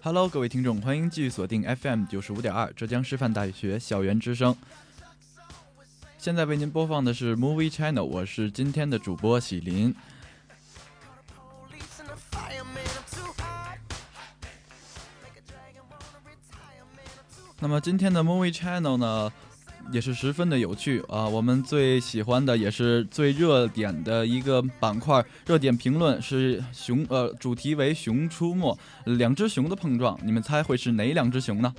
Hello，各位听众，欢迎继续锁定 FM 九十五点二浙江师范大学校园之声。现在为您播放的是 Movie Channel，我是今天的主播喜林。那么今天的 Movie Channel 呢？也是十分的有趣啊！我们最喜欢的也是最热点的一个板块，热点评论是熊呃，主题为“熊出没”，两只熊的碰撞，你们猜会是哪两只熊呢？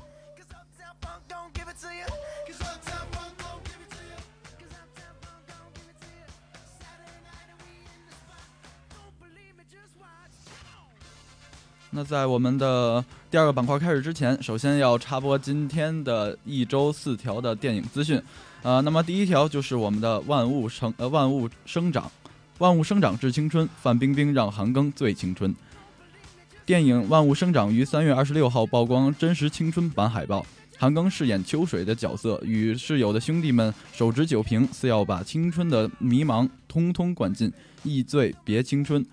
那在我们的第二个板块开始之前，首先要插播今天的一周四条的电影资讯。呃，那么第一条就是我们的万物生呃万物生长，万物生长致青春，范冰冰让韩庚醉青春。电影《万物生长》于三月二十六号曝光真实青春版海报，韩庚饰演秋水的角色，与室友的兄弟们手执酒瓶，似要把青春的迷茫通通灌尽，一醉别青春。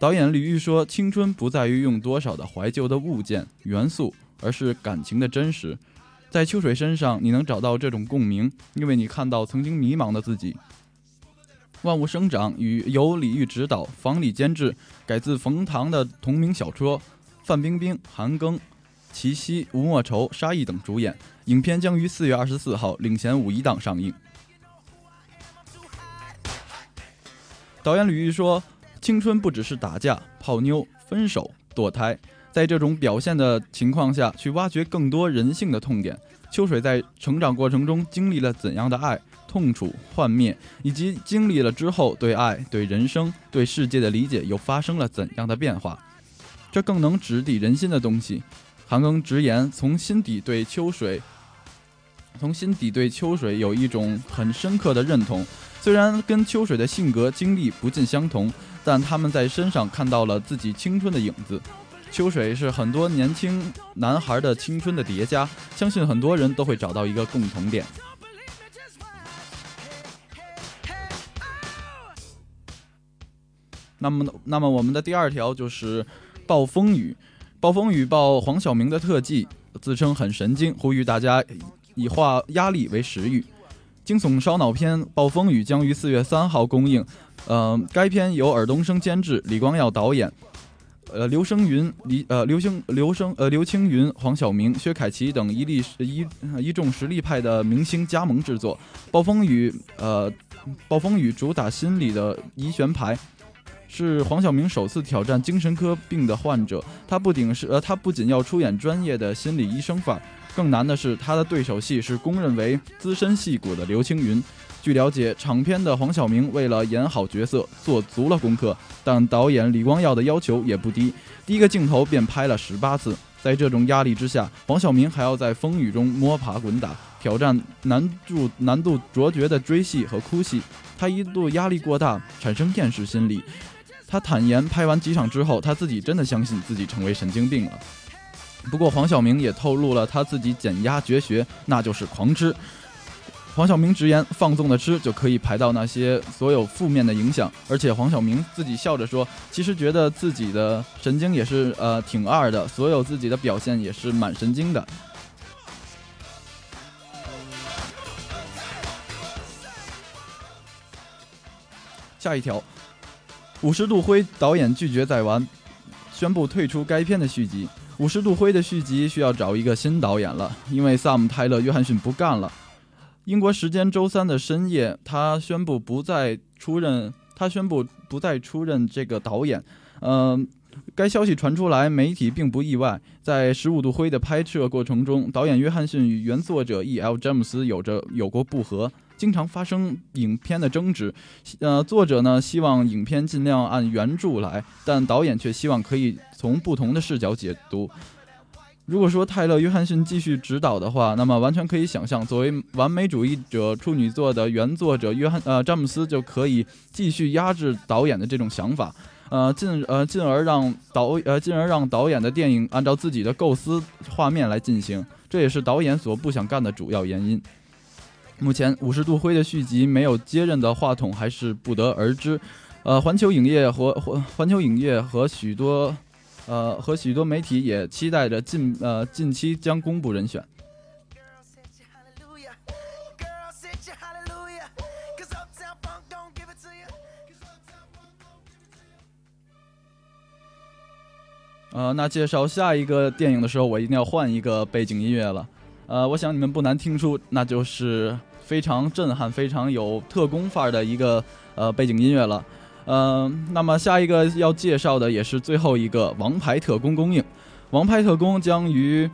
导演李玉说：“青春不在于用多少的怀旧的物件元素，而是感情的真实。在秋水身上，你能找到这种共鸣，因为你看到曾经迷茫的自己。”万物生长与由李玉执导、房里监制，改自冯唐的同名小说，范冰冰、韩庚、齐溪、吴莫愁、沙溢等主演。影片将于四月二十四号领衔五一档上映。导演李玉说。青春不只是打架、泡妞、分手、堕胎，在这种表现的情况下去挖掘更多人性的痛点。秋水在成长过程中经历了怎样的爱、痛楚、幻灭，以及经历了之后对爱、对人生、对世界的理解又发生了怎样的变化？这更能直抵人心的东西。韩庚直言，从心底对秋水，从心底对秋水有一种很深刻的认同。虽然跟秋水的性格经历不尽相同。但他们在身上看到了自己青春的影子。秋水是很多年轻男孩的青春的叠加，相信很多人都会找到一个共同点。那么，那么我们的第二条就是《暴风雨》。暴风雨报黄晓明的特技，自称很神经，呼吁大家以化压力为食欲。惊悚烧脑片《暴风雨》将于四月三号公映。呃，该片由尔冬升监制，李光耀导演，呃，刘声云、李呃刘星、刘声呃刘青云、黄晓明、薛凯琪等一力一一众实力派的明星加盟制作。《暴风雨》呃，《暴风雨》主打心理的疑悬牌，是黄晓明首次挑战精神科病的患者。他不仅是呃，他不仅要出演专业的心理医生范儿，更难的是他的对手戏是公认为资深戏骨的刘青云。据了解，长片的黄晓明为了演好角色，做足了功课，但导演李光耀的要求也不低，第一个镜头便拍了十八次。在这种压力之下，黄晓明还要在风雨中摸爬滚打，挑战难度难度卓绝的追戏和哭戏。他一度压力过大，产生厌世心理。他坦言，拍完几场之后，他自己真的相信自己成为神经病了。不过，黄晓明也透露了他自己减压绝学，那就是狂吃。黄晓明直言，放纵的吃就可以排到那些所有负面的影响。而且黄晓明自己笑着说，其实觉得自己的神经也是呃挺二的，所有自己的表现也是蛮神经的。下一条，五十度灰导演拒绝再玩，宣布退出该片的续集。五十度灰的续集需要找一个新导演了，因为萨姆·泰勒·约翰逊不干了。英国时间周三的深夜，他宣布不再出任，他宣布不再出任这个导演。嗯，该消息传出来，媒体并不意外。在十五度灰的拍摄过程中，导演约翰逊与原作者 E.L. 詹姆斯有着有过不和。经常发生影片的争执，呃，作者呢希望影片尽量按原著来，但导演却希望可以从不同的视角解读。如果说泰勒·约翰逊继续指导的话，那么完全可以想象，作为完美主义者处女作的原作者约翰呃詹姆斯就可以继续压制导演的这种想法，呃进呃进而让导呃进而让导演的电影按照自己的构思画面来进行，这也是导演所不想干的主要原因。目前五十度灰的续集没有接任的话筒还是不得而知，呃，环球影业和环环球影业和许多，呃和许多媒体也期待着近呃近期将公布人选。呃，那介绍下一个电影的时候，我一定要换一个背景音乐了。呃，我想你们不难听出，那就是非常震撼、非常有特工范儿的一个呃背景音乐了。嗯，那么下一个要介绍的也是最后一个《王牌特工》公映，《王牌特工》将于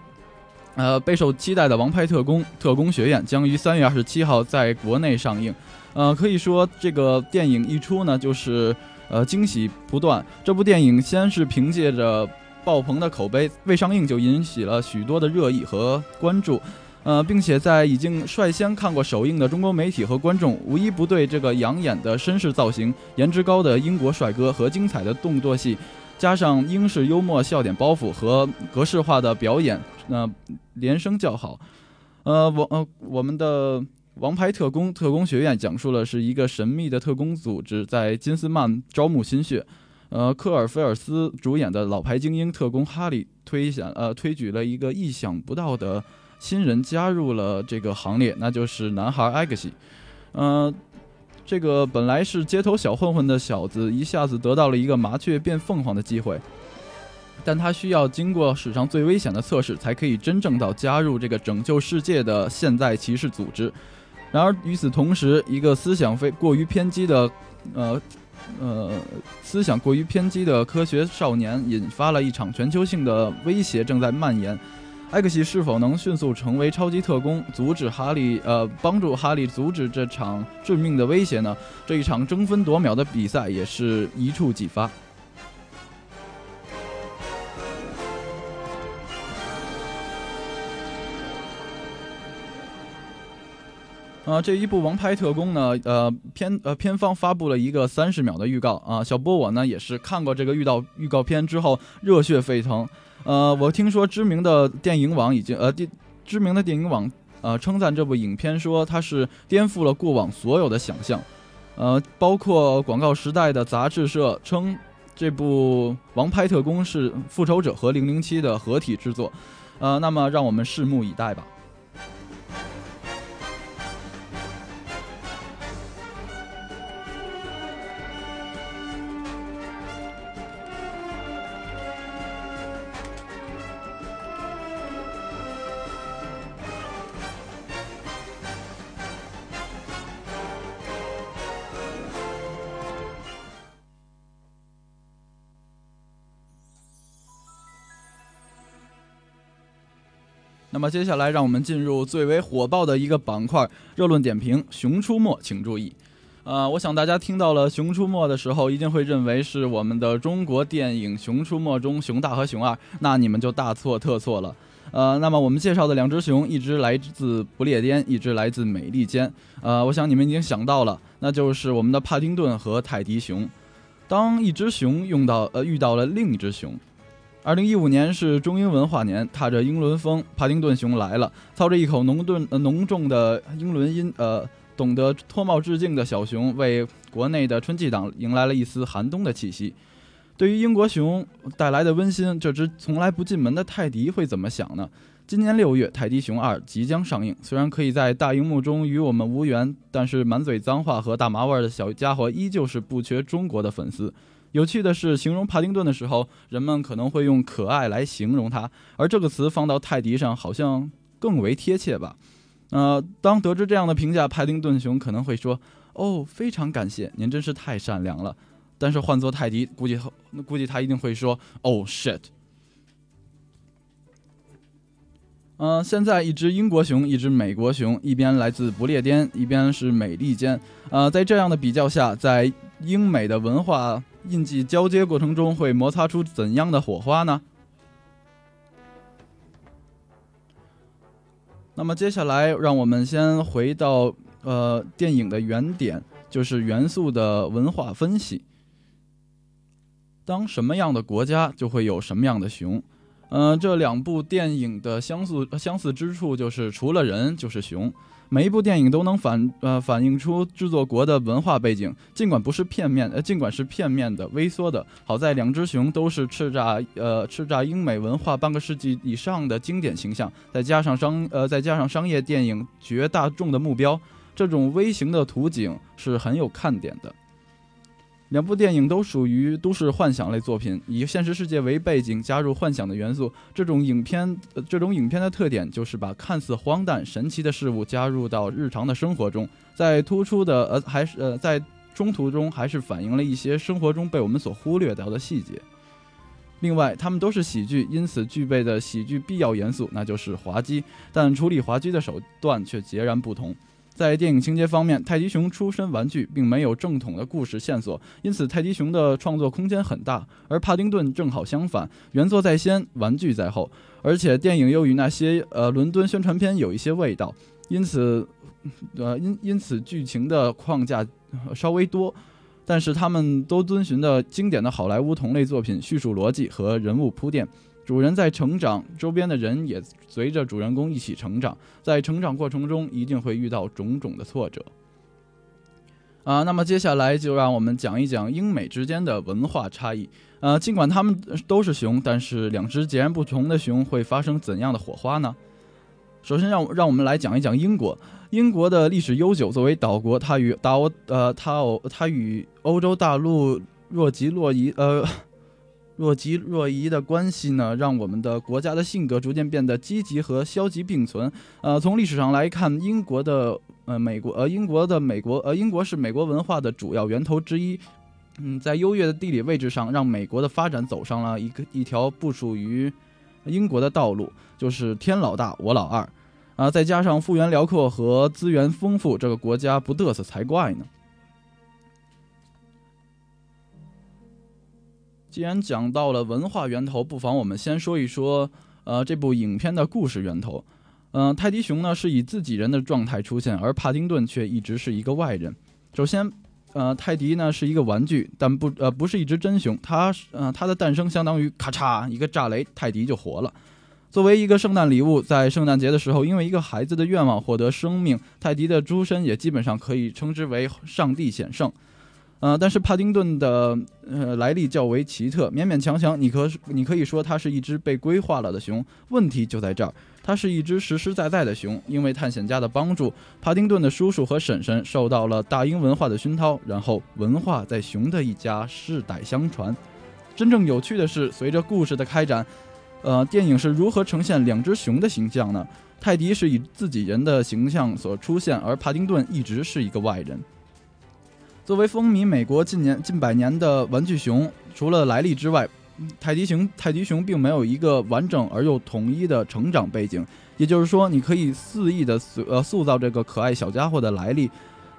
呃备受期待的《王牌特工：特工学院》将于三月二十七号在国内上映。呃，可以说这个电影一出呢，就是呃惊喜不断。这部电影先是凭借着。爆棚的口碑未上映就引起了许多的热议和关注，呃，并且在已经率先看过首映的中国媒体和观众，无一不对这个养眼的绅士造型、颜值高的英国帅哥和精彩的动作戏，加上英式幽默笑点包袱和格式化的表演，那连声叫好。呃，我呃我们的王牌特工特工学院讲述了是一个神秘的特工组织在金斯曼招募新血。呃，科尔菲尔斯主演的老牌精英特工哈利推想呃推举了一个意想不到的新人加入了这个行列，那就是男孩艾克西。呃，这个本来是街头小混混的小子，一下子得到了一个麻雀变凤凰的机会，但他需要经过史上最危险的测试，才可以真正到加入这个拯救世界的现代骑士组织。然而与此同时，一个思想非过于偏激的呃。呃，思想过于偏激的科学少年引发了一场全球性的威胁正在蔓延。艾克西是否能迅速成为超级特工，阻止哈利？呃，帮助哈利阻止这场致命的威胁呢？这一场争分夺秒的比赛也是一触即发。啊，这一部《王牌特工》呢，呃，片呃片方发布了一个三十秒的预告啊。小波我呢也是看过这个预告预告片之后热血沸腾。呃，我听说知名的电影网已经呃电知名的电影网呃称赞这部影片说它是颠覆了过往所有的想象。呃，包括广告时代的杂志社称这部《王牌特工》是《复仇者》和《零零七》的合体制作。呃，那么让我们拭目以待吧。那么接下来，让我们进入最为火爆的一个板块——热论点评，《熊出没》，请注意。呃，我想大家听到了《熊出没》的时候，一定会认为是我们的中国电影《熊出没》中熊大和熊二，那你们就大错特错了。呃，那么我们介绍的两只熊，一只来自不列颠，一只来自美利坚。呃，我想你们已经想到了，那就是我们的帕丁顿和泰迪熊。当一只熊用到呃遇到了另一只熊。二零一五年是中英文化年，踏着英伦风，帕丁顿熊来了，操着一口浓顿呃浓重的英伦音，呃，懂得脱帽致敬的小熊，为国内的春季档迎来了一丝寒冬的气息。对于英国熊带来的温馨，这只从来不进门的泰迪会怎么想呢？今年六月，《泰迪熊二》即将上映，虽然可以在大荧幕中与我们无缘，但是满嘴脏话和大麻味的小家伙依旧是不缺中国的粉丝。有趣的是，形容帕丁顿的时候，人们可能会用可爱来形容他，而这个词放到泰迪上好像更为贴切吧。呃，当得知这样的评价，帕丁顿熊可能会说：“哦，非常感谢，您真是太善良了。”但是换做泰迪，估计估计他一定会说：“哦，shit。”嗯，现在一只英国熊，一只美国熊，一边来自不列颠，一边是美利坚。呃，在这样的比较下，在英美的文化印记交接过程中，会摩擦出怎样的火花呢？那么接下来，让我们先回到呃电影的原点，就是元素的文化分析。当什么样的国家，就会有什么样的熊。嗯，这两部电影的相似相似之处就是除了人就是熊。每一部电影都能反呃反映出制作国的文化背景，尽管不是片面呃尽管是片面的微缩的。好在两只熊都是叱咤呃叱咤英美文化半个世纪以上的经典形象，再加上商呃再加上商业电影绝大众的目标，这种微型的图景是很有看点的。两部电影都属于都市幻想类作品，以现实世界为背景，加入幻想的元素。这种影片，这种影片的特点就是把看似荒诞、神奇的事物加入到日常的生活中，在突出的呃还是呃在中途中还是反映了一些生活中被我们所忽略掉的细节。另外，他们都是喜剧，因此具备的喜剧必要元素那就是滑稽，但处理滑稽的手段却截然不同。在电影情节方面，泰迪熊出身玩具，并没有正统的故事线索，因此泰迪熊的创作空间很大。而帕丁顿正好相反，原作在先，玩具在后，而且电影又与那些呃伦敦宣传片有一些味道，因此，呃因因此剧情的框架稍微多，但是他们都遵循的经典的好莱坞同类作品叙述逻辑和人物铺垫。主人在成长，周边的人也随着主人公一起成长。在成长过程中，一定会遇到种种的挫折。啊，那么接下来就让我们讲一讲英美之间的文化差异。呃，尽管他们都是熊，但是两只截然不同的熊会发生怎样的火花呢？首先，让让我们来讲一讲英国。英国的历史悠久，作为岛国，它与岛呃它它与欧洲大陆若即若离呃。若即若离的关系呢，让我们的国家的性格逐渐变得积极和消极并存。呃，从历史上来看，英国的呃美国呃英国的美国呃英国是美国文化的主要源头之一。嗯，在优越的地理位置上，让美国的发展走上了一个一条不属于英国的道路，就是天老大我老二。啊，再加上幅员辽阔和资源丰富，这个国家不嘚瑟才怪呢。既然讲到了文化源头，不妨我们先说一说，呃，这部影片的故事源头。嗯，泰迪熊呢是以自己人的状态出现，而帕丁顿却一直是一个外人。首先，呃，泰迪呢是一个玩具，但不呃不是一只真熊。它呃它的诞生相当于咔嚓一个炸雷，泰迪就活了。作为一个圣诞礼物，在圣诞节的时候，因为一个孩子的愿望获得生命，泰迪的出身也基本上可以称之为上帝显圣。呃，但是帕丁顿的呃来历较为奇特，勉勉强强，你可你可以说它是一只被规划了的熊。问题就在这儿，它是一只实实在在的熊。因为探险家的帮助，帕丁顿的叔叔和婶婶受到了大英文化的熏陶，然后文化在熊的一家世代相传。真正有趣的是，随着故事的开展，呃，电影是如何呈现两只熊的形象呢？泰迪是以自己人的形象所出现，而帕丁顿一直是一个外人。作为风靡美国近年近百年的玩具熊，除了来历之外，泰迪熊泰迪熊并没有一个完整而又统一的成长背景。也就是说，你可以肆意的塑呃塑造这个可爱小家伙的来历，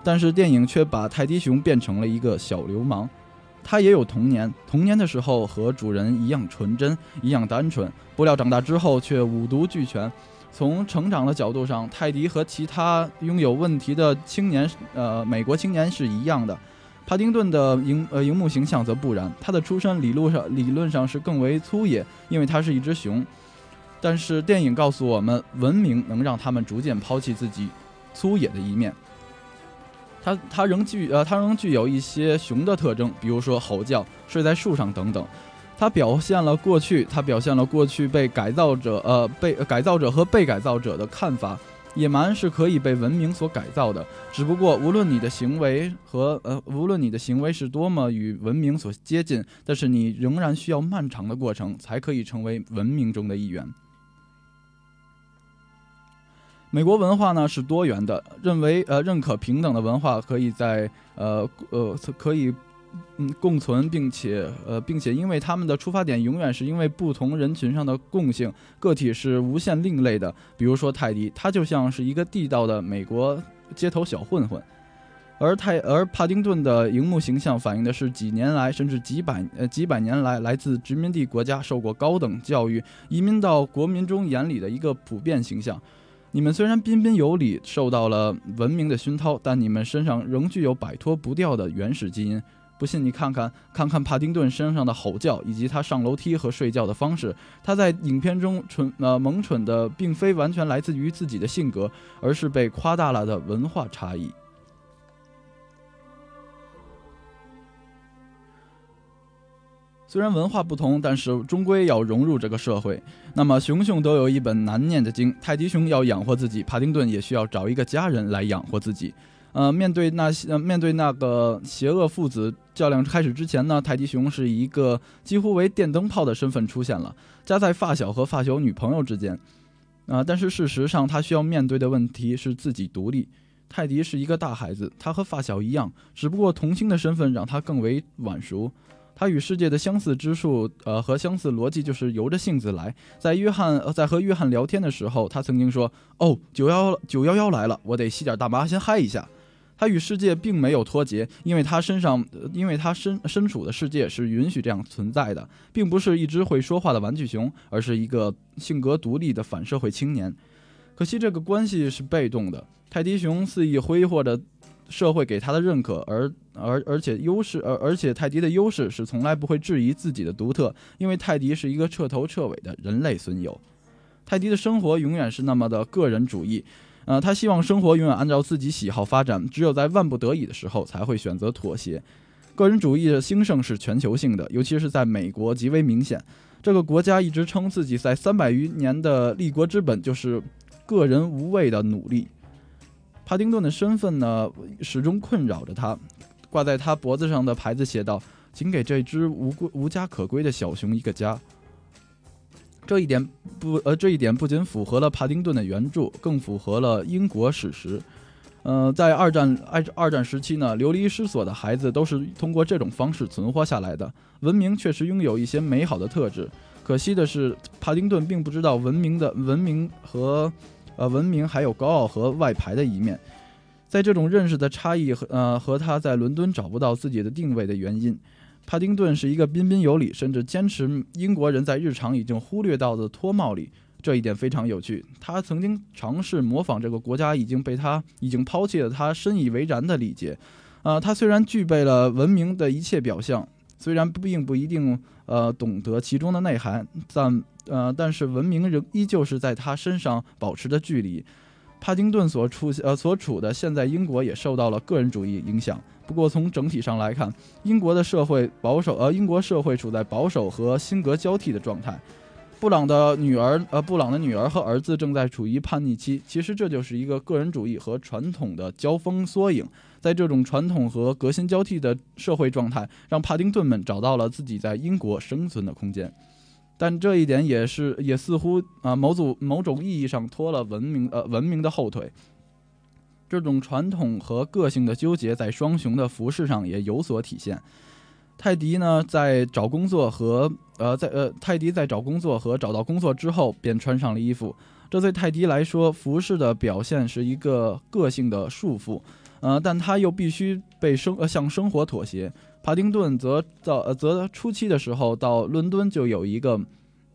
但是电影却把泰迪熊变成了一个小流氓。他也有童年，童年的时候和主人一样纯真，一样单纯，不料长大之后却五毒俱全。从成长的角度上，泰迪和其他拥有问题的青年，呃，美国青年是一样的。帕丁顿的荧呃荧幕形象则不然，他的出身理论上理论上是更为粗野，因为他是一只熊。但是电影告诉我们，文明能让他们逐渐抛弃自己粗野的一面。他他仍具呃他仍具有一些熊的特征，比如说吼叫、睡在树上等等。它表现了过去，它表现了过去被改造者，呃，被改造者和被改造者的看法，野蛮是可以被文明所改造的，只不过无论你的行为和呃，无论你的行为是多么与文明所接近，但是你仍然需要漫长的过程才可以成为文明中的一员。美国文化呢是多元的，认为呃认可平等的文化可以在呃呃可以。嗯，共存，并且呃，并且因为他们的出发点永远是因为不同人群上的共性，个体是无限另类的。比如说泰迪，他就像是一个地道的美国街头小混混，而泰而帕丁顿的荧幕形象反映的是几年来甚至几百呃几百年来来自殖民地国家受过高等教育移民到国民中眼里的一个普遍形象。你们虽然彬彬有礼，受到了文明的熏陶，但你们身上仍具有摆脱不掉的原始基因。不信你看看，看看帕丁顿身上的吼叫，以及他上楼梯和睡觉的方式。他在影片中蠢呃萌蠢的，并非完全来自于自己的性格，而是被夸大了的文化差异。虽然文化不同，但是终归要融入这个社会。那么熊熊都有一本难念的经，泰迪熊要养活自己，帕丁顿也需要找一个家人来养活自己。呃，面对那些面对那个邪恶父子较量开始之前呢，泰迪熊是一个几乎为电灯泡的身份出现了，夹在发小和发小女朋友之间。啊，但是事实上，他需要面对的问题是自己独立。泰迪是一个大孩子，他和发小一样，只不过童星的身份让他更为晚熟。他与世界的相似之处，呃，和相似逻辑就是由着性子来。在约翰在和约翰聊天的时候，他曾经说：“哦，九幺九幺幺来了，我得吸点大麻先嗨一下。”他与世界并没有脱节，因为他身上，因为他身身处的世界是允许这样存在的，并不是一只会说话的玩具熊，而是一个性格独立的反社会青年。可惜这个关系是被动的，泰迪熊肆意挥霍着社会给他的认可，而而而且优势，而而且泰迪的优势是从来不会质疑自己的独特，因为泰迪是一个彻头彻尾的人类损友。泰迪的生活永远是那么的个人主义。呃，他希望生活永远按照自己喜好发展，只有在万不得已的时候才会选择妥协。个人主义的兴盛是全球性的，尤其是在美国极为明显。这个国家一直称自己在三百余年的立国之本就是个人无畏的努力。帕丁顿的身份呢，始终困扰着他。挂在他脖子上的牌子写道：“请给这只无归无家可归的小熊一个家。”这一点不，呃，这一点不仅符合了帕丁顿的原著，更符合了英国史实。呃，在二战二二战时期呢，流离失所的孩子都是通过这种方式存活下来的。文明确实拥有一些美好的特质，可惜的是，帕丁顿并不知道文明的文明和，呃，文明还有高傲和外排的一面。在这种认识的差异和呃和他在伦敦找不到自己的定位的原因。帕丁顿是一个彬彬有礼，甚至坚持英国人在日常已经忽略到的脱帽礼，这一点非常有趣。他曾经尝试模仿这个国家已经被他已经抛弃了他深以为然的礼节。呃，他虽然具备了文明的一切表象，虽然并不一定呃懂得其中的内涵，但呃但是文明仍依旧是在他身上保持着距离。帕丁顿所处呃所处的现在英国也受到了个人主义影响。不过，从整体上来看，英国的社会保守，呃，英国社会处在保守和新格交替的状态。布朗的女儿，呃，布朗的女儿和儿子正在处于叛逆期。其实，这就是一个个人主义和传统的交锋缩影。在这种传统和革新交替的社会状态，让帕丁顿们找到了自己在英国生存的空间。但这一点也是，也似乎啊，某种某种意义上拖了文明，呃，文明的后腿。这种传统和个性的纠结，在双雄的服饰上也有所体现。泰迪呢，在找工作和呃，在呃，泰迪在找工作和找到工作之后，便穿上了衣服。这对泰迪来说，服饰的表现是一个个性的束缚，呃，但他又必须被生呃向生活妥协。帕丁顿则到呃则初期的时候到伦敦就有一个。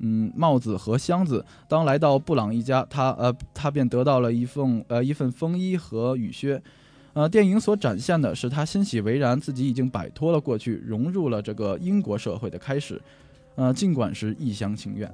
嗯，帽子和箱子。当来到布朗一家，他呃，他便得到了一份呃一份风衣和雨靴。呃，电影所展现的是他欣喜为然，自己已经摆脱了过去，融入了这个英国社会的开始。呃，尽管是一厢情愿。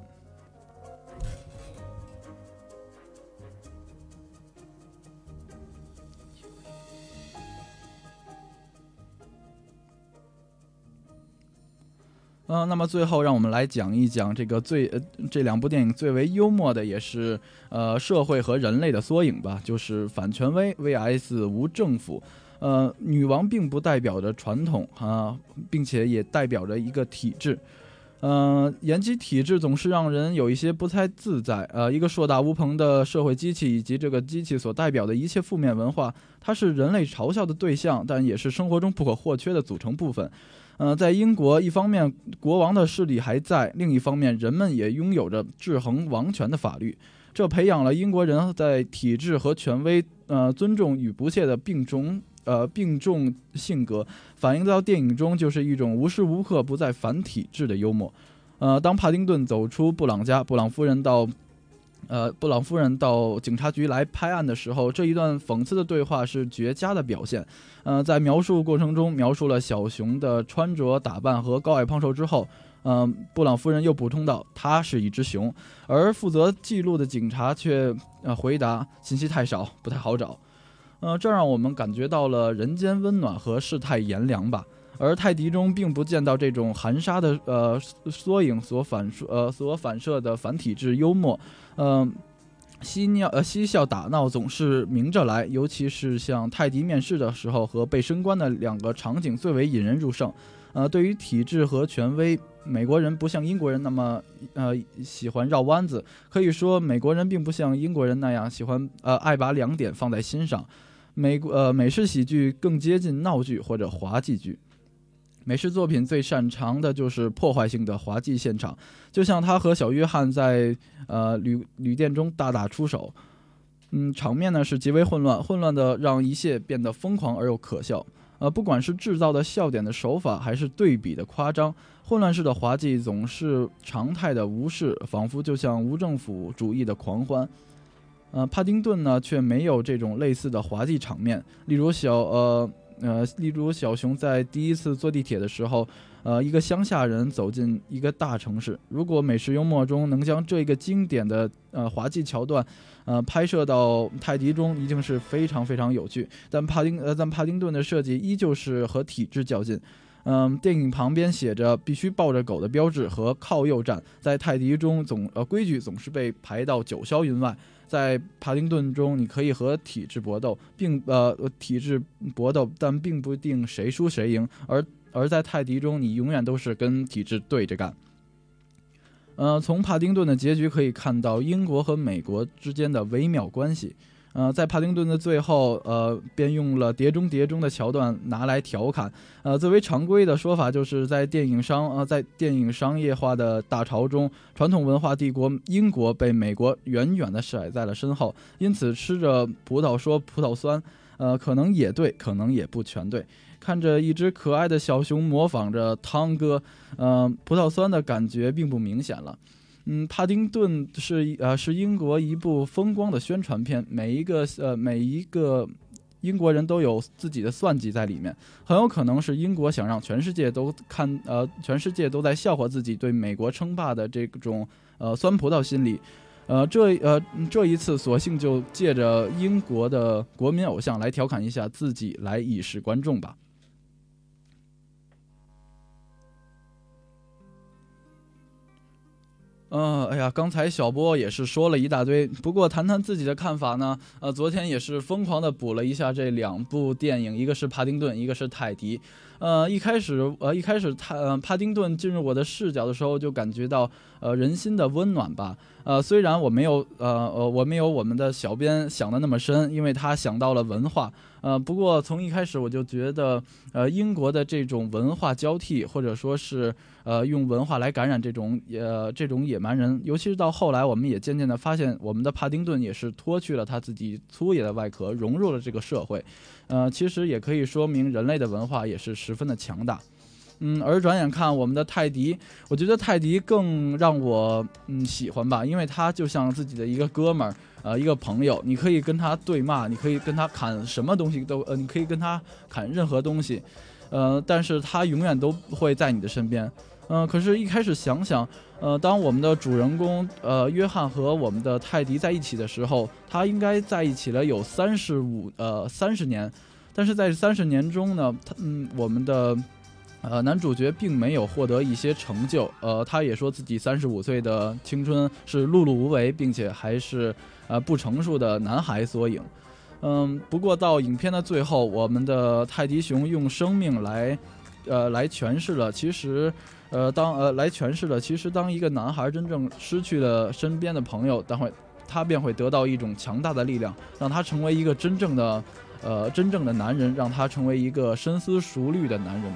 嗯，那么最后让我们来讲一讲这个最呃这两部电影最为幽默的，也是呃社会和人类的缩影吧，就是反权威 vs 无政府。呃，女王并不代表着传统啊，并且也代表着一个体制。嗯，言及体制，总是让人有一些不太自在。呃，一个硕大无朋的社会机器，以及这个机器所代表的一切负面文化，它是人类嘲笑的对象，但也是生活中不可或缺的组成部分。呃，在英国，一方面国王的势力还在，另一方面人们也拥有着制衡王权的法律，这培养了英国人在体制和权威、呃尊重与不屑的并重呃并重性格，反映到电影中就是一种无时无刻不在反体制的幽默。呃，当帕丁顿走出布朗家，布朗夫人到。呃，布朗夫人到警察局来拍案的时候，这一段讽刺的对话是绝佳的表现。呃，在描述过程中，描述了小熊的穿着打扮和高矮胖瘦之后，嗯，布朗夫人又补充道：“它是一只熊。”而负责记录的警察却呃回答：“信息太少，不太好找。”呃，这让我们感觉到了人间温暖和世态炎凉吧。而泰迪中并不见到这种含沙的呃缩影所反呃所反射的反体制幽默，嗯，嬉尿呃嬉笑打闹总是明着来，尤其是像泰迪面试的时候和被升官的两个场景最为引人入胜。呃，对于体制和权威，美国人不像英国人那么呃喜欢绕弯子，可以说美国人并不像英国人那样喜欢呃爱把两点放在心上。美呃美式喜剧更接近闹剧或者滑稽剧。美式作品最擅长的就是破坏性的滑稽现场，就像他和小约翰在呃旅旅店中大打出手，嗯，场面呢是极为混乱，混乱的让一切变得疯狂而又可笑。呃，不管是制造的笑点的手法，还是对比的夸张，混乱式的滑稽总是常态的无视，仿佛就像无政府主义的狂欢。呃，帕丁顿呢却没有这种类似的滑稽场面，例如小呃。呃，例如小熊在第一次坐地铁的时候，呃，一个乡下人走进一个大城市。如果美食幽默中能将这个经典的呃滑稽桥段，呃，拍摄到泰迪中，一定是非常非常有趣。但帕丁呃，但帕丁顿的设计依旧是和体制较劲。嗯，电影旁边写着必须抱着狗的标志和靠右站，在泰迪中总呃规矩总是被排到九霄云外。在帕丁顿中，你可以和体制搏斗，并呃体制搏斗，但并不一定谁输谁赢。而而在泰迪中，你永远都是跟体制对着干。呃，从帕丁顿的结局可以看到英国和美国之间的微妙关系。呃，在帕丁顿的最后，呃，便用了碟中谍中的桥段拿来调侃。呃，最为常规的说法就是在电影商呃在电影商业化的大潮中，传统文化帝国英国被美国远远地甩在了身后，因此吃着葡萄说葡萄酸。呃，可能也对，可能也不全对。看着一只可爱的小熊模仿着汤哥，呃，葡萄酸的感觉并不明显了。嗯，帕丁顿是呃是英国一部风光的宣传片，每一个呃每一个英国人都有自己的算计在里面，很有可能是英国想让全世界都看呃全世界都在笑话自己对美国称霸的这种呃酸葡萄心理，呃这呃这一次索性就借着英国的国民偶像来调侃一下自己，来以示观众吧。嗯，哎呀，刚才小波也是说了一大堆。不过谈谈自己的看法呢？呃，昨天也是疯狂的补了一下这两部电影，一个是《帕丁顿》，一个是《泰迪》。呃，一开始，呃，一开始，他呃帕丁顿进入我的视角的时候，就感觉到呃人心的温暖吧。呃，虽然我没有，呃呃，我没有我们的小编想的那么深，因为他想到了文化。呃，不过从一开始我就觉得，呃，英国的这种文化交替，或者说是。呃，用文化来感染这种呃这种野蛮人，尤其是到后来，我们也渐渐的发现，我们的帕丁顿也是脱去了他自己粗野的外壳，融入了这个社会。呃，其实也可以说明人类的文化也是十分的强大。嗯，而转眼看我们的泰迪，我觉得泰迪更让我嗯喜欢吧，因为他就像自己的一个哥们儿，呃，一个朋友，你可以跟他对骂，你可以跟他砍什么东西都，呃，你可以跟他砍任何东西，呃，但是他永远都会在你的身边。嗯，可是，一开始想想，呃，当我们的主人公，呃，约翰和我们的泰迪在一起的时候，他应该在一起了有三十五，呃，三十年，但是在三十年中呢，他，嗯，我们的呃，男主角并没有获得一些成就，呃，他也说自己三十五岁的青春是碌碌无为，并且还是呃不成熟的男孩缩影。嗯，不过到影片的最后，我们的泰迪熊用生命来，呃，来诠释了，其实，呃，当呃来诠释了，其实当一个男孩真正失去了身边的朋友，待会他便会得到一种强大的力量，让他成为一个真正的，呃，真正的男人，让他成为一个深思熟虑的男人。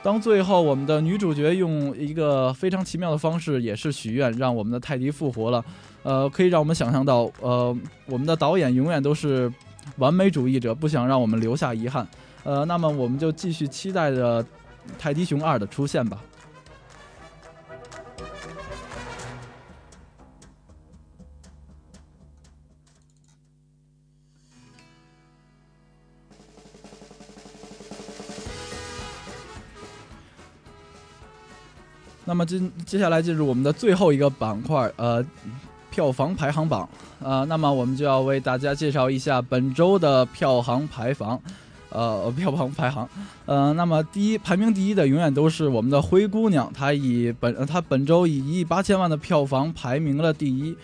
当最后我们的女主角用一个非常奇妙的方式，也是许愿让我们的泰迪复活了，呃，可以让我们想象到，呃，我们的导演永远都是完美主义者，不想让我们留下遗憾，呃，那么我们就继续期待着泰迪熊二的出现吧。那么接接下来进入我们的最后一个板块，呃，票房排行榜，呃，那么我们就要为大家介绍一下本周的票房排行，呃，票房排行，呃，那么第一排名第一的永远都是我们的《灰姑娘》，它以本它本周以一亿八千万的票房排名了第一，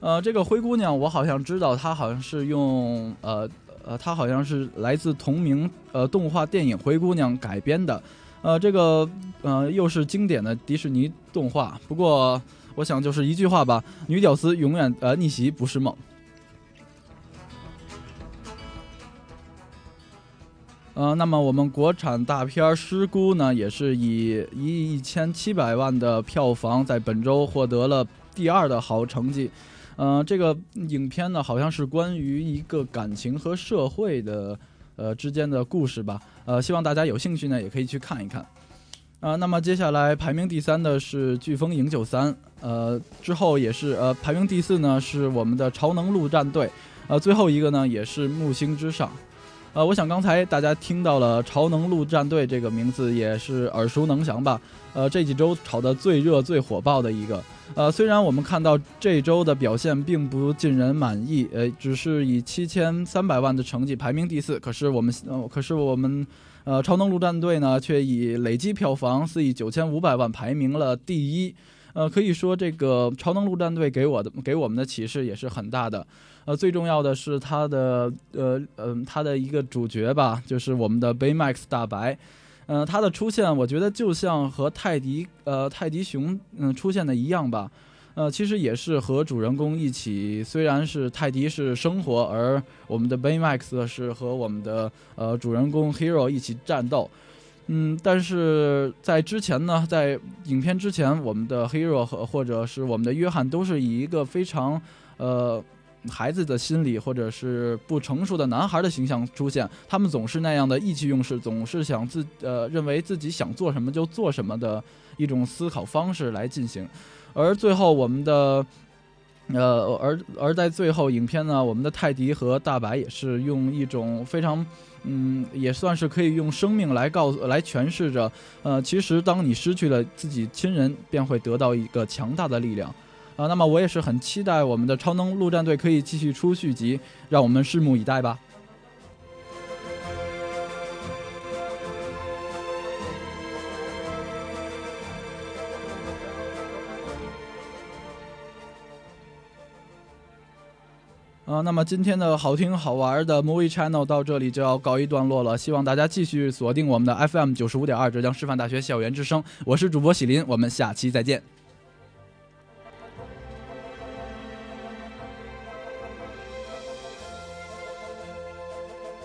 呃，这个《灰姑娘》我好像知道，它好像是用呃呃，它好像是来自同名呃动画电影《灰姑娘》改编的。呃，这个呃，又是经典的迪士尼动画。不过，我想就是一句话吧：女屌丝永远呃逆袭不是梦。呃，那么我们国产大片《失孤》呢，也是以一亿一千七百万的票房，在本周获得了第二的好成绩。呃，这个影片呢，好像是关于一个感情和社会的。呃，之间的故事吧，呃，希望大家有兴趣呢，也可以去看一看，啊，那么接下来排名第三的是《飓风营救三》，呃，之后也是呃，排名第四呢是我们的《超能陆战队》，呃，最后一个呢也是《木星之上》。呃，我想刚才大家听到了“超能陆战队”这个名字，也是耳熟能详吧？呃，这几周炒得最热、最火爆的一个。呃，虽然我们看到这周的表现并不尽人满意，呃，只是以七千三百万的成绩排名第四，可是我们，呃，可是我们，呃，超能陆战队呢，却以累计票房四亿九千五百万排名了第一。呃，可以说这个超能陆战队给我的给我们的启示也是很大的。呃，最重要的是他的呃嗯，他的一个主角吧，就是我们的 Baymax 大白。嗯，他的出现，我觉得就像和泰迪呃泰迪熊嗯出现的一样吧。呃，其实也是和主人公一起，虽然是泰迪是生活，而我们的 Baymax 是和我们的呃主人公 Hero 一起战斗。嗯，但是在之前呢，在影片之前，我们的 hero 和或者是我们的约翰都是以一个非常呃孩子的心理或者是不成熟的男孩的形象出现。他们总是那样的意气用事，总是想自呃认为自己想做什么就做什么的一种思考方式来进行。而最后我们的呃而而在最后影片呢，我们的泰迪和大白也是用一种非常。嗯，也算是可以用生命来告、来诠释着。呃，其实当你失去了自己亲人，便会得到一个强大的力量。啊，那么我也是很期待我们的超能陆战队可以继续出续集，让我们拭目以待吧。啊，那么今天的好听好玩的 Movie Channel 到这里就要告一段落了，希望大家继续锁定我们的 FM 九十五点二浙江师范大学校园之声，我是主播喜林，我们下期再见。